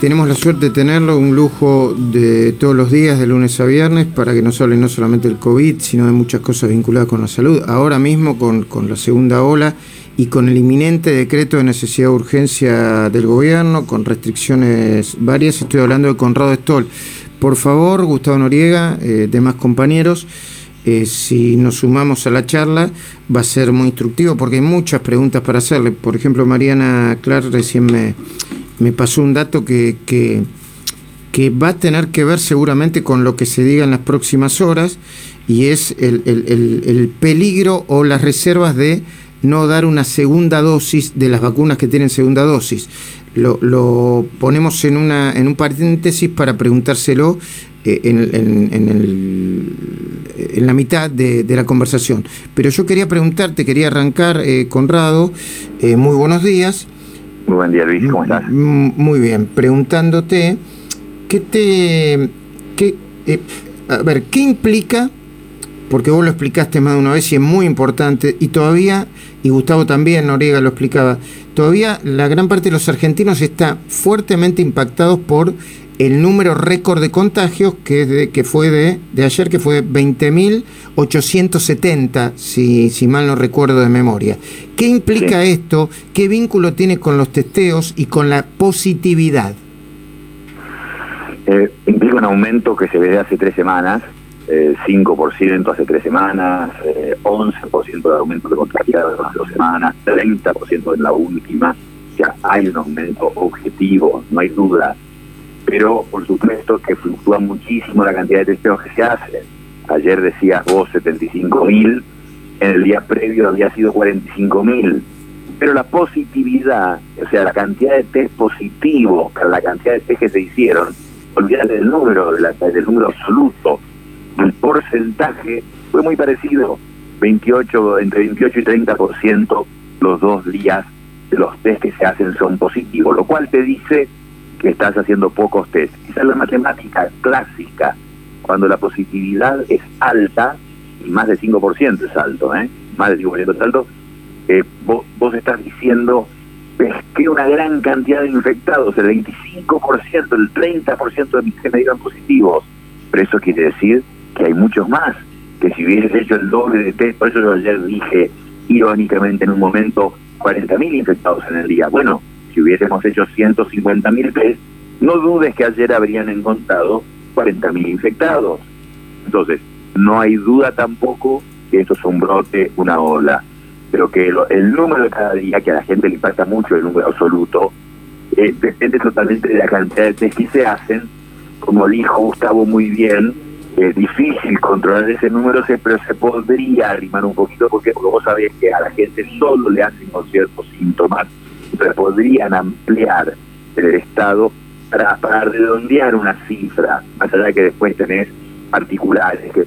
tenemos la suerte de tenerlo, un lujo de todos los días, de lunes a viernes, para que nos hable no solamente del COVID, sino de muchas cosas vinculadas con la salud. Ahora mismo con, con la segunda ola y con el inminente decreto de necesidad de urgencia del gobierno, con restricciones varias, estoy hablando de Conrado Stoll. Por favor, Gustavo Noriega, eh, demás compañeros, eh, si nos sumamos a la charla, va a ser muy instructivo porque hay muchas preguntas para hacerle. Por ejemplo, Mariana Clark recién me, me pasó un dato que, que, va a tener que ver seguramente con lo que se diga en las próximas horas y es el, el, el, el peligro o las reservas de no dar una segunda dosis de las vacunas que tienen segunda dosis. Lo, lo ponemos en, una, en un paréntesis para preguntárselo eh, en, el, en, la mitad de, de, la conversación. Pero yo quería preguntarte, quería arrancar, eh, Conrado, eh, muy buenos días. Muy buen día, Luis, ¿cómo estás? Muy bien, preguntándote, ¿qué te... Qué, eh, a ver, ¿qué implica porque vos lo explicaste más de una vez y es muy importante, y todavía, y Gustavo también, Noriega lo explicaba, todavía la gran parte de los argentinos está fuertemente impactados por el número récord de contagios que, de, que fue de, de ayer, que fue 20.870, si, si mal no recuerdo de memoria. ¿Qué implica sí. esto? ¿Qué vínculo tiene con los testeos y con la positividad? Eh, implica un aumento que se ve de hace tres semanas, eh, 5% hace tres semanas, eh, 11% de aumento de contagiados hace dos semanas, 30% en la última. O sea, hay un aumento objetivo, no hay duda. Pero, por supuesto, que fluctúa muchísimo la cantidad de testeos que se hacen. Ayer decías vos 75 mil, en el día previo había sido 45 mil. Pero la positividad, o sea, la cantidad de test positivos, la cantidad de test que se hicieron, olvídate del número, del número absoluto, el porcentaje fue muy parecido, 28, entre 28 y 30% los dos días de los test que se hacen son positivos, lo cual te dice que estás haciendo pocos test. Esa es la matemática clásica, cuando la positividad es alta, y más de 5% es alto, ¿eh? más de 5% es alto, eh, vos, vos estás diciendo es que una gran cantidad de infectados, el 25%, el 30% de mis que me dieron positivos, pero eso quiere decir que hay muchos más, que si hubieses hecho el doble de test, por eso yo ayer dije irónicamente en un momento 40.000 infectados en el día. Bueno, si hubiésemos hecho 150.000 test, no dudes que ayer habrían encontrado 40.000 infectados. Entonces, no hay duda tampoco que esto es un brote, una ola, pero que el número de cada día, que a la gente le impacta mucho el número absoluto, eh, depende totalmente de la cantidad de test que se hacen, como dijo Gustavo muy bien, es difícil controlar ese número, pero se podría arrimar un poquito porque, porque vos sabés que a la gente solo le hacen con ciertos síntomas, podrían ampliar el estado para, redondear una cifra, más allá de que después tenés particulares, que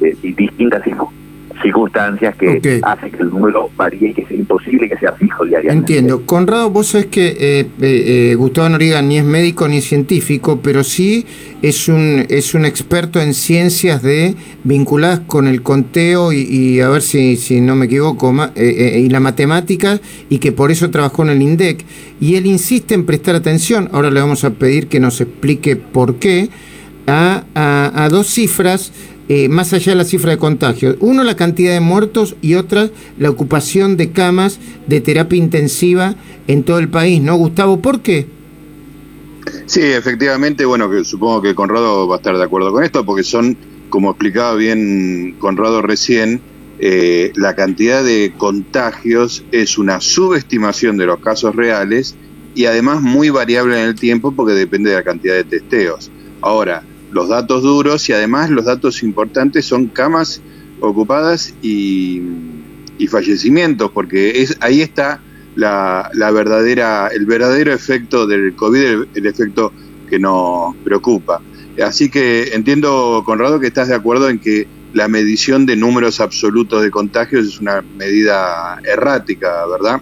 eh, y distintas circunstancias que okay. hacen que el número varíe y que sea imposible que sea fijo diariamente. Entiendo. Conrado, vos sabés que eh, eh, Gustavo Noriega ni es médico ni científico, pero sí es un, es un experto en ciencias de vinculadas con el conteo y, y a ver si, si no me equivoco, eh, y la matemática, y que por eso trabajó en el INDEC. Y él insiste en prestar atención, ahora le vamos a pedir que nos explique por qué, a, a, a dos cifras eh, más allá de la cifra de contagios. Uno, la cantidad de muertos y otra, la ocupación de camas de terapia intensiva en todo el país, ¿no, Gustavo? ¿Por qué? Sí, efectivamente, bueno, que supongo que Conrado va a estar de acuerdo con esto, porque son, como explicaba bien Conrado recién, eh, la cantidad de contagios es una subestimación de los casos reales y además muy variable en el tiempo porque depende de la cantidad de testeos. Ahora, los datos duros y además los datos importantes son camas ocupadas y, y fallecimientos, porque es, ahí está la, la, verdadera, el verdadero efecto del COVID, el, el, efecto que nos preocupa. Así que entiendo, Conrado, que estás de acuerdo en que la medición de números absolutos de contagios es una medida errática, ¿verdad?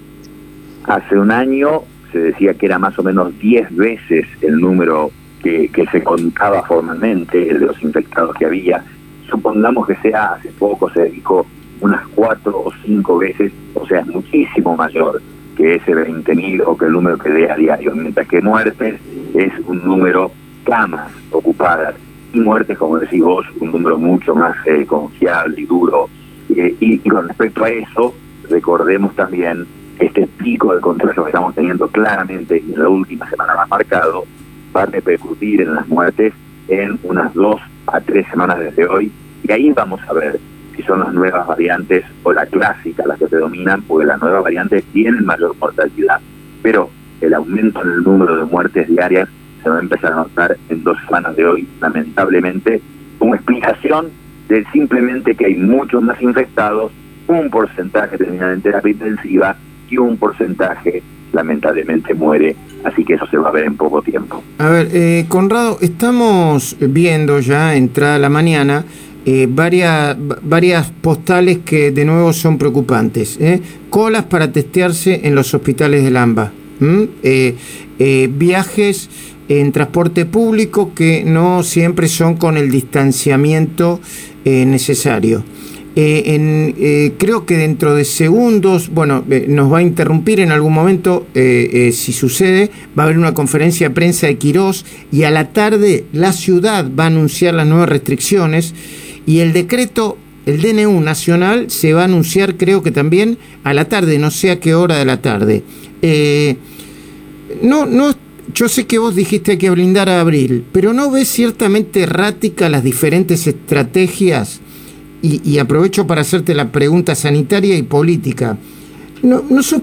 Hace un año se decía que era más o menos 10 veces el número que, se contaba formalmente de los infectados que había, supongamos que sea hace poco, se dedicó unas cuatro o cinco veces, o sea, es muchísimo mayor que ese 20.000 o que el número que dé a diario, mientras que muertes es un número camas ocupadas y muertes, como decís vos, un número mucho más eh, confiable y duro. Eh, y, con respecto a eso, recordemos también este pico de contagio que estamos teniendo claramente en la última semana más marcado, va a repercutir en las muertes en unas dos a tres semanas desde hoy, y ahí vamos a ver si son las nuevas variantes o la clásica las que predominan, porque las nuevas variantes tienen mayor mortalidad, pero el aumento en el número de muertes diarias se va a empezar a notar en dos semanas de hoy, lamentablemente, como explicación de simplemente que hay muchos más infectados, un porcentaje termina en terapia intensiva y un porcentaje lamentablemente muere, así que eso se va a ver en poco tiempo. A ver, eh, Conrado, estamos viendo ya entrada la mañana eh, varias, varias postales que de nuevo son preocupantes. ¿eh? Colas para testearse en los hospitales del AMBA. viajes en transporte público que no siempre son con el distanciamiento eh, necesario. Eh, eh, creo que dentro de segundos, bueno, nos va a interrumpir en algún momento, si sucede, va a haber una conferencia de prensa de Quirós y a la tarde la ciudad va a anunciar las nuevas restricciones y el decreto, el DNU nacional, se va a anunciar creo que también a la tarde, no sé a qué hora de la tarde. no, no yo sé que vos dijiste que blindar a abril, pero ¿no ves ciertamente errática las diferentes estrategias? Y, aprovecho para hacerte la pregunta sanitaria y política. No, no sos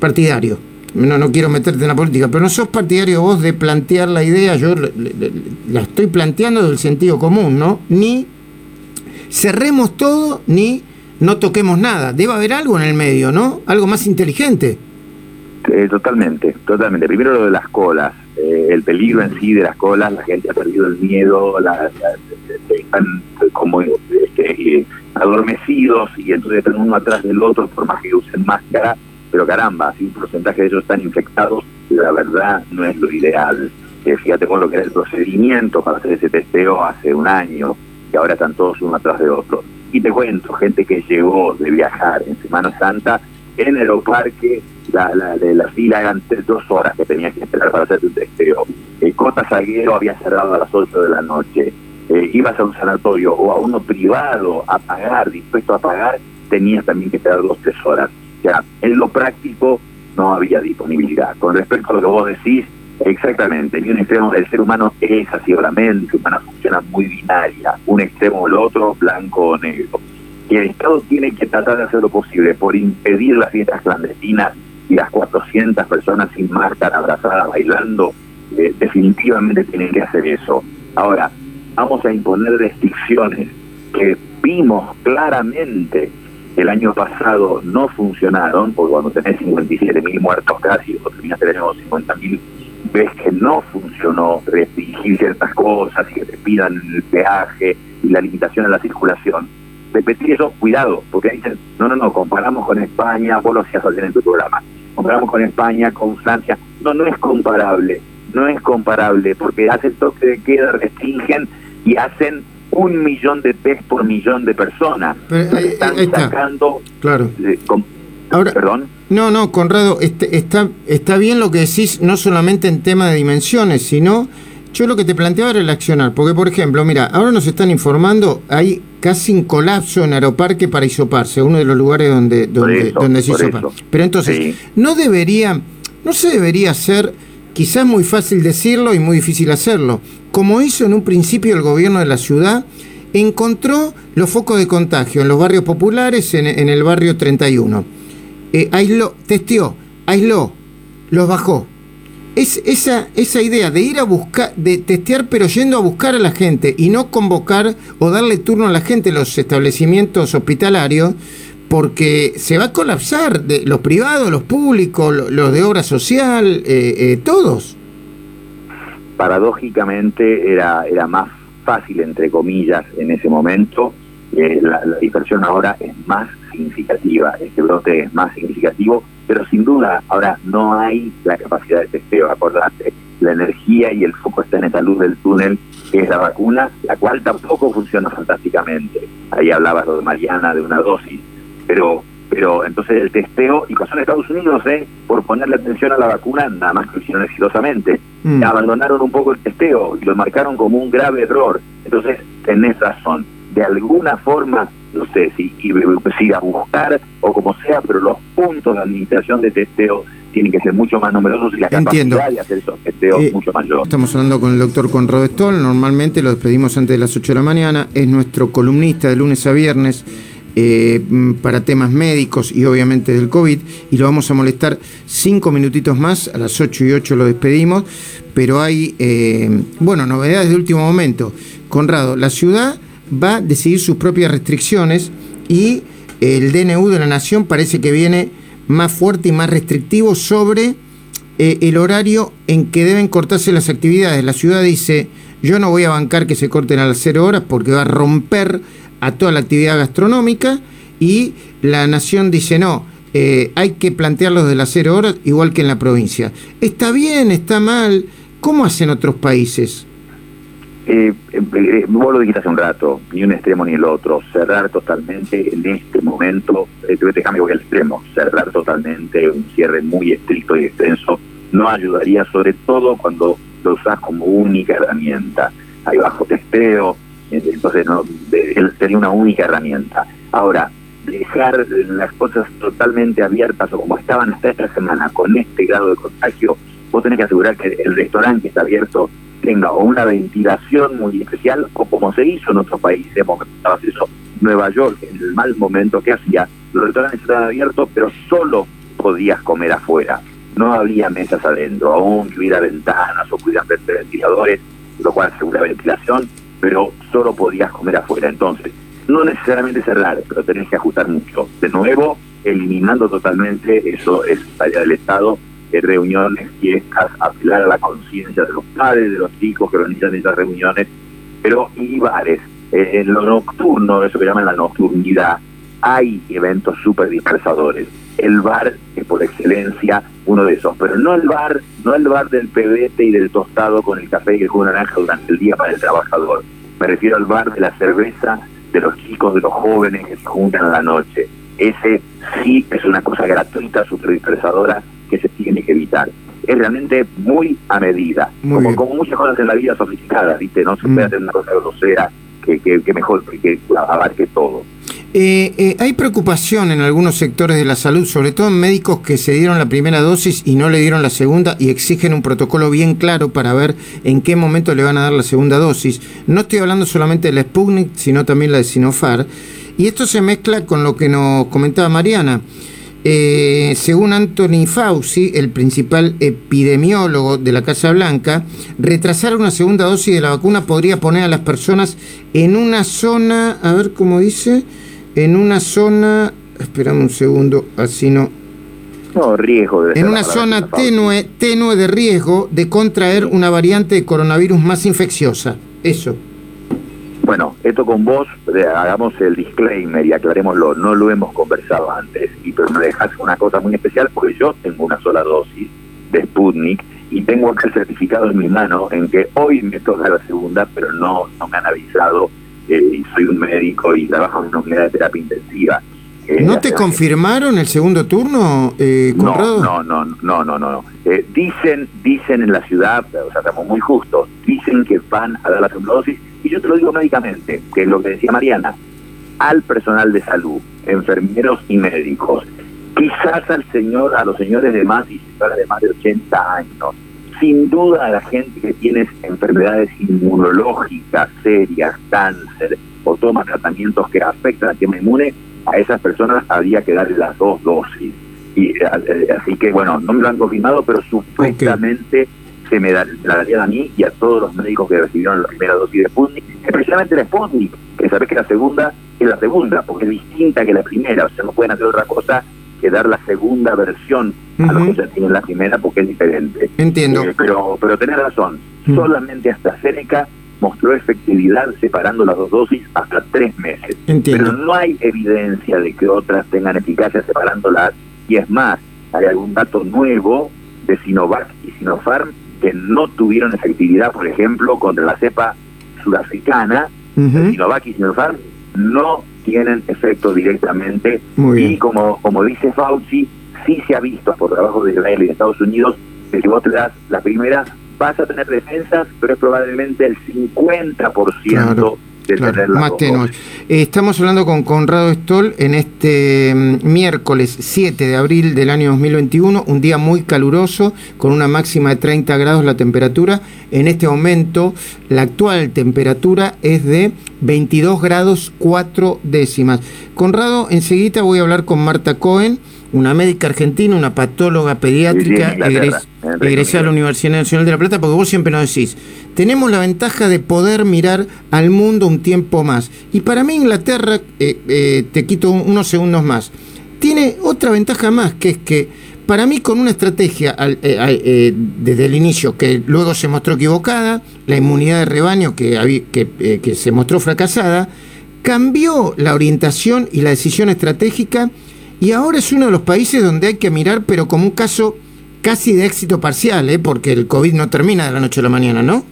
partidario, no, no quiero meterte en la política, pero no sos partidario vos de plantear la idea, yo la estoy planteando del sentido común, ¿no? Ni cerremos todo, ni no toquemos nada. Debe haber algo en el medio, ¿no? Algo más inteligente. Eh, totalmente, totalmente. Primero lo de las colas, eh, el peligro en sí de las colas, la gente ha perdido el miedo, la, están como este, eh, adormecidos y entonces están uno atrás del otro por más que usen máscara, pero caramba, si un porcentaje de ellos están infectados, la verdad no es lo ideal. fíjate con lo que era el procedimiento para hacer ese testeo hace un año y ahora están todos uno atrás de otro. Y te cuento, gente que llegó de viajar en Semana Santa en Aeroparque la, la, de la fila eran dos horas que tenías que esperar para hacer un testeo. El Cota Salguero había cerrado a las 8 de la noche. Eh, ibas a un sanatorio o a uno privado a pagar, dispuesto a pagar, tenías también que esperar dos, tres horas. O sea, en lo práctico no había disponibilidad. Con respecto a lo que vos decís, exactamente, ni un extremo, el ser humano es así, la mente humana funciona muy binaria, un extremo o el otro, blanco o negro. Y el Estado tiene que tratar de hacer lo posible por impedir las fiestas clandestinas y las 400 personas sin máscara abrazadas bailando, eh, definitivamente tienen que hacer eso. Ahora, vamos a imponer restricciones que vimos claramente el año pasado no funcionaron, porque cuando tenés 57 mil muertos casi, o terminaste el año 50 mil, ves que no funcionó restringir ciertas cosas y que te pidan el peaje y la limitación a la circulación repetir eso, cuidado, porque dicen, no, no, no, comparamos con España, vos lo hacías ayer en tu programa, comparamos con España, con Francia, no, no es comparable, no es comparable, porque hacen toque de queda, restringen y hacen un millón de test por millón de personas. están sacando... Claro. Ahora, Perdón. No, no, Conrado, este, está, está bien lo que decís, no solamente en tema de dimensiones, sino yo lo que te planteaba era el accionar, porque por ejemplo, mira, ahora nos están informando, hay casi un colapso en Aeroparque para isoparse, uno de los lugares donde, donde, donde se hisopa. Pero entonces, no debería, no se debería hacer, quizás muy fácil decirlo y muy difícil hacerlo, como hizo en un principio el gobierno de la ciudad, encontró los focos de contagio en los barrios populares, en, el barrio 31. Eh, aisló, testeó, aisló, los bajó es esa, esa idea de ir a buscar, de testear, pero yendo a buscar a la gente y no convocar o darle turno a la gente en los establecimientos hospitalarios, porque se va a colapsar de los privados, los públicos, los de obra social, eh, eh, todos. Paradójicamente era, era más fácil, entre comillas, en ese momento. Eh, la, la dispersión ahora es más significativa, este brote es más significativo pero sin duda ahora no hay la capacidad de testeo, acordate, la energía y el foco está en esa luz del túnel que es la vacuna, la cual tampoco funciona fantásticamente. Ahí hablabas lo de Mariana, de una dosis, pero pero entonces el testeo, y pasó en Estados Unidos, ¿eh? por ponerle atención a la vacuna, nada más que lo hicieron exitosamente, Mm. abandonaron un poco el testeo y lo marcaron como un grave error. Entonces, tenés razón, de alguna forma, no sé si, si a buscar o como sea, pero los puntos de administración de testeo tienen que ser mucho más numerosos y la Entiendo. capacidad de hacer esos testeos Eh, mucho mayor. Estamos hablando con el doctor Conrado Stoll, normalmente lo despedimos antes de las 8 de la mañana, es nuestro columnista de lunes a viernes eh, para temas médicos y obviamente del COVID, y lo vamos a molestar cinco minutitos más, a las 8 y 8 lo despedimos, pero hay, eh, bueno, novedades de último momento. Conrado, la ciudad va a decidir sus propias restricciones y el DNU de la Nación parece que viene más fuerte y más restrictivo sobre eh, el horario en que deben cortarse las actividades. La ciudad dice, yo no voy a bancar que se corten a las cero horas porque va a romper a toda la actividad gastronómica y la nación dice, no, eh, hay que plantearlos de las cero horas igual que en la provincia. ¿Está bien? ¿Está mal? ¿Cómo hacen otros países? Eh, eh, eh, vos lo dijiste hace un rato, ni un extremo ni el otro. Cerrar totalmente en este momento, eh, cambio voy al extremo, cerrar totalmente un cierre muy estricto y extenso no ayudaría, sobre todo cuando lo usás como única herramienta. Hay bajo testeo, eh, entonces no, sería una única herramienta. Ahora, dejar las cosas totalmente abiertas o como estaban hasta esta semana con este grado de contagio, vos tenés que asegurar que el restaurante está abierto tenga o una ventilación muy especial o como se hizo en otros países, estabas eso, Nueva York, en el mal momento que hacía, los restaurantes estaban abiertos, pero solo podías comer afuera. No había mesas adentro, aún que hubiera ventanas o pudieran ver ventiladores, lo cual asegura ventilación, pero solo podías comer afuera. Entonces, no necesariamente cerrar, pero tenés que ajustar mucho. De nuevo, eliminando totalmente eso es tarea del Estado, de reuniones, fiestas, apelar a la conciencia de los padres, de los chicos que organizan esas reuniones, pero y bares. Eh, en lo nocturno, eso que llaman la nocturnidad, hay eventos súper dispersadores. El bar es por excelencia uno de esos, pero no el bar, no el bar del pebete y del tostado con el café y el jugo naranja durante el día para el trabajador. Me refiero al bar de la cerveza, de los chicos, de los jóvenes que se juntan a la noche. Ese sí es una cosa gratuita, súper dispersadora, que se tiene que evitar. Es realmente muy a medida, Muy como, como muchas cosas en la vida sofisticadas, ¿viste? No se Mm. puede hacer una cosa grosera que, que, que mejor, que abarque todo. Eh, eh, hay preocupación en algunos sectores de la salud, sobre todo en médicos que se dieron la primera dosis y no le dieron la segunda y exigen un protocolo bien claro para ver en qué momento le van a dar la segunda dosis. No estoy hablando solamente de la Sputnik, sino también la de Sinopharm. Y esto se mezcla con lo que nos comentaba Mariana. Eh, según Anthony Fauci, el principal epidemiólogo de la Casa Blanca, retrasar una segunda dosis de la vacuna podría poner a las personas en una zona, a ver cómo dice, en una zona, esperame un segundo, así no, No, riesgo. debe en una zona tenue, tenue de riesgo de contraer una variante de coronavirus más infecciosa. Eso. Bueno, esto con vos, eh, hagamos el disclaimer y aclarémoslo, no lo hemos conversado antes, y pero me dejas una cosa muy especial porque yo tengo una sola dosis de Sputnik y tengo acá el certificado en mi mano en que hoy me toca la segunda, pero no, no me han avisado, eh, soy un médico y trabajo en una unidad de terapia intensiva. Eh, ¿No te confirmaron el segundo turno, eh, no, Conrado? no, no, no, no, no. no. Eh, dicen, dicen en la ciudad, o sea, estamos muy justos, dicen que van a dar la segunda dosis, y yo te lo digo médicamente, que es lo que decía Mariana, al personal de salud, enfermeros y médicos, quizás al señor, a los señores de más y señoras de más de 80 años, sin duda a la gente que tiene enfermedades inmunológicas serias, cáncer, o toma tratamientos que afectan al sistema inmune, a esas personas habría que darle las dos dosis. Y, eh, eh, así que, bueno, no me lo han confirmado, pero supuestamente se me, da- la darían a mí y a todos los médicos que recibieron la primera dosis de Sputnik, especialmente la Sputnik, que sabés que la segunda es la segunda, porque es distinta que la primera, o sea, no pueden hacer otra cosa que dar la segunda versión a los que ya tienen la primera porque es diferente. Entiendo. Eh, pero, pero tenés razón, solamente hasta Seneca mostró efectividad separando las dos dosis hasta tres meses. Entiendo. Pero no hay evidencia de que otras tengan eficacia separándolas. Y es más, hay algún dato nuevo de Sinovac y Sinopharm que no tuvieron efectividad, por ejemplo, contra la cepa sudafricana. Ujú. Sinovac y Sinopharm no tienen efecto directamente y como, como dice Fauci, sí se ha visto por trabajo de Israel y de Estados Unidos que si vos te das la primera vas a tener defensas, pero es probablemente el 50% más eh, Estamos hablando con Conrado Stoll en este mm, miércoles 7 de abril del año 2021, un día muy caluroso, con una máxima de 30 grados la temperatura. En este momento, la actual temperatura es de 22 grados 4 décimas. Conrado, enseguida voy a hablar con Marta Cohen una médica argentina, una patóloga pediátrica, egresada a la Universidad Nacional de La Plata, porque vos siempre nos decís, tenemos la ventaja de poder mirar al mundo un tiempo más. Y para mí Inglaterra, eh, eh, te quito unos segundos más, tiene otra ventaja más, que es que para mí con una estrategia eh, desde el inicio que luego se mostró equivocada, la inmunidad de rebaño que, que, que se mostró fracasada, cambió la orientación y la decisión estratégica y ahora es uno de los países donde hay que mirar, pero como un caso casi de éxito parcial, ¿eh? porque el COVID no termina de la noche a la mañana, ¿no?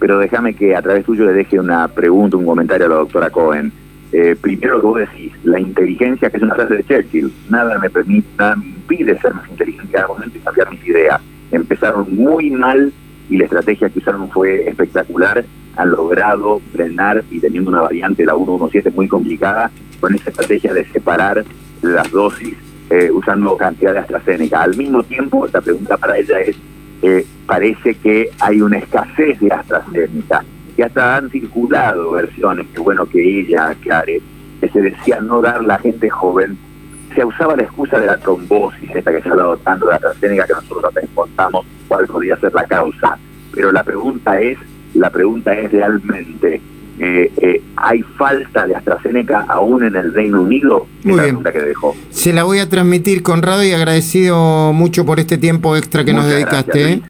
Pero déjame que a través tuyo le deje una pregunta, un comentario a la doctora Cohen. Eh, primero lo que vos decís, la inteligencia, que es una frase de Churchill, nada me permite, nada me impide ser más inteligente y cambiar mis ideas. Empezaron muy mal y la estrategia que usaron fue espectacular. Han logrado frenar y teniendo una variante, la 117, muy complicada, con esa estrategia de separar las dosis eh, usando cantidad de AstraZeneca. Al mismo tiempo, la pregunta para ella es, eh, parece que hay una escasez de AstraZeneca, que hasta han circulado versiones, que bueno que ella aclare, que se decía no dar la gente joven, se usaba la excusa de la trombosis, esta que se ha hablado tanto de AstraZeneca, que nosotros también contamos cuál podría ser la causa. Pero la pregunta es, la pregunta es realmente, eh, eh, hay falta de AstraZeneca aún en el Reino Unido. Muy bien. Que dejó. Se la voy a transmitir, Conrado, y agradecido mucho por este tiempo extra que nos dedicaste. ¿eh?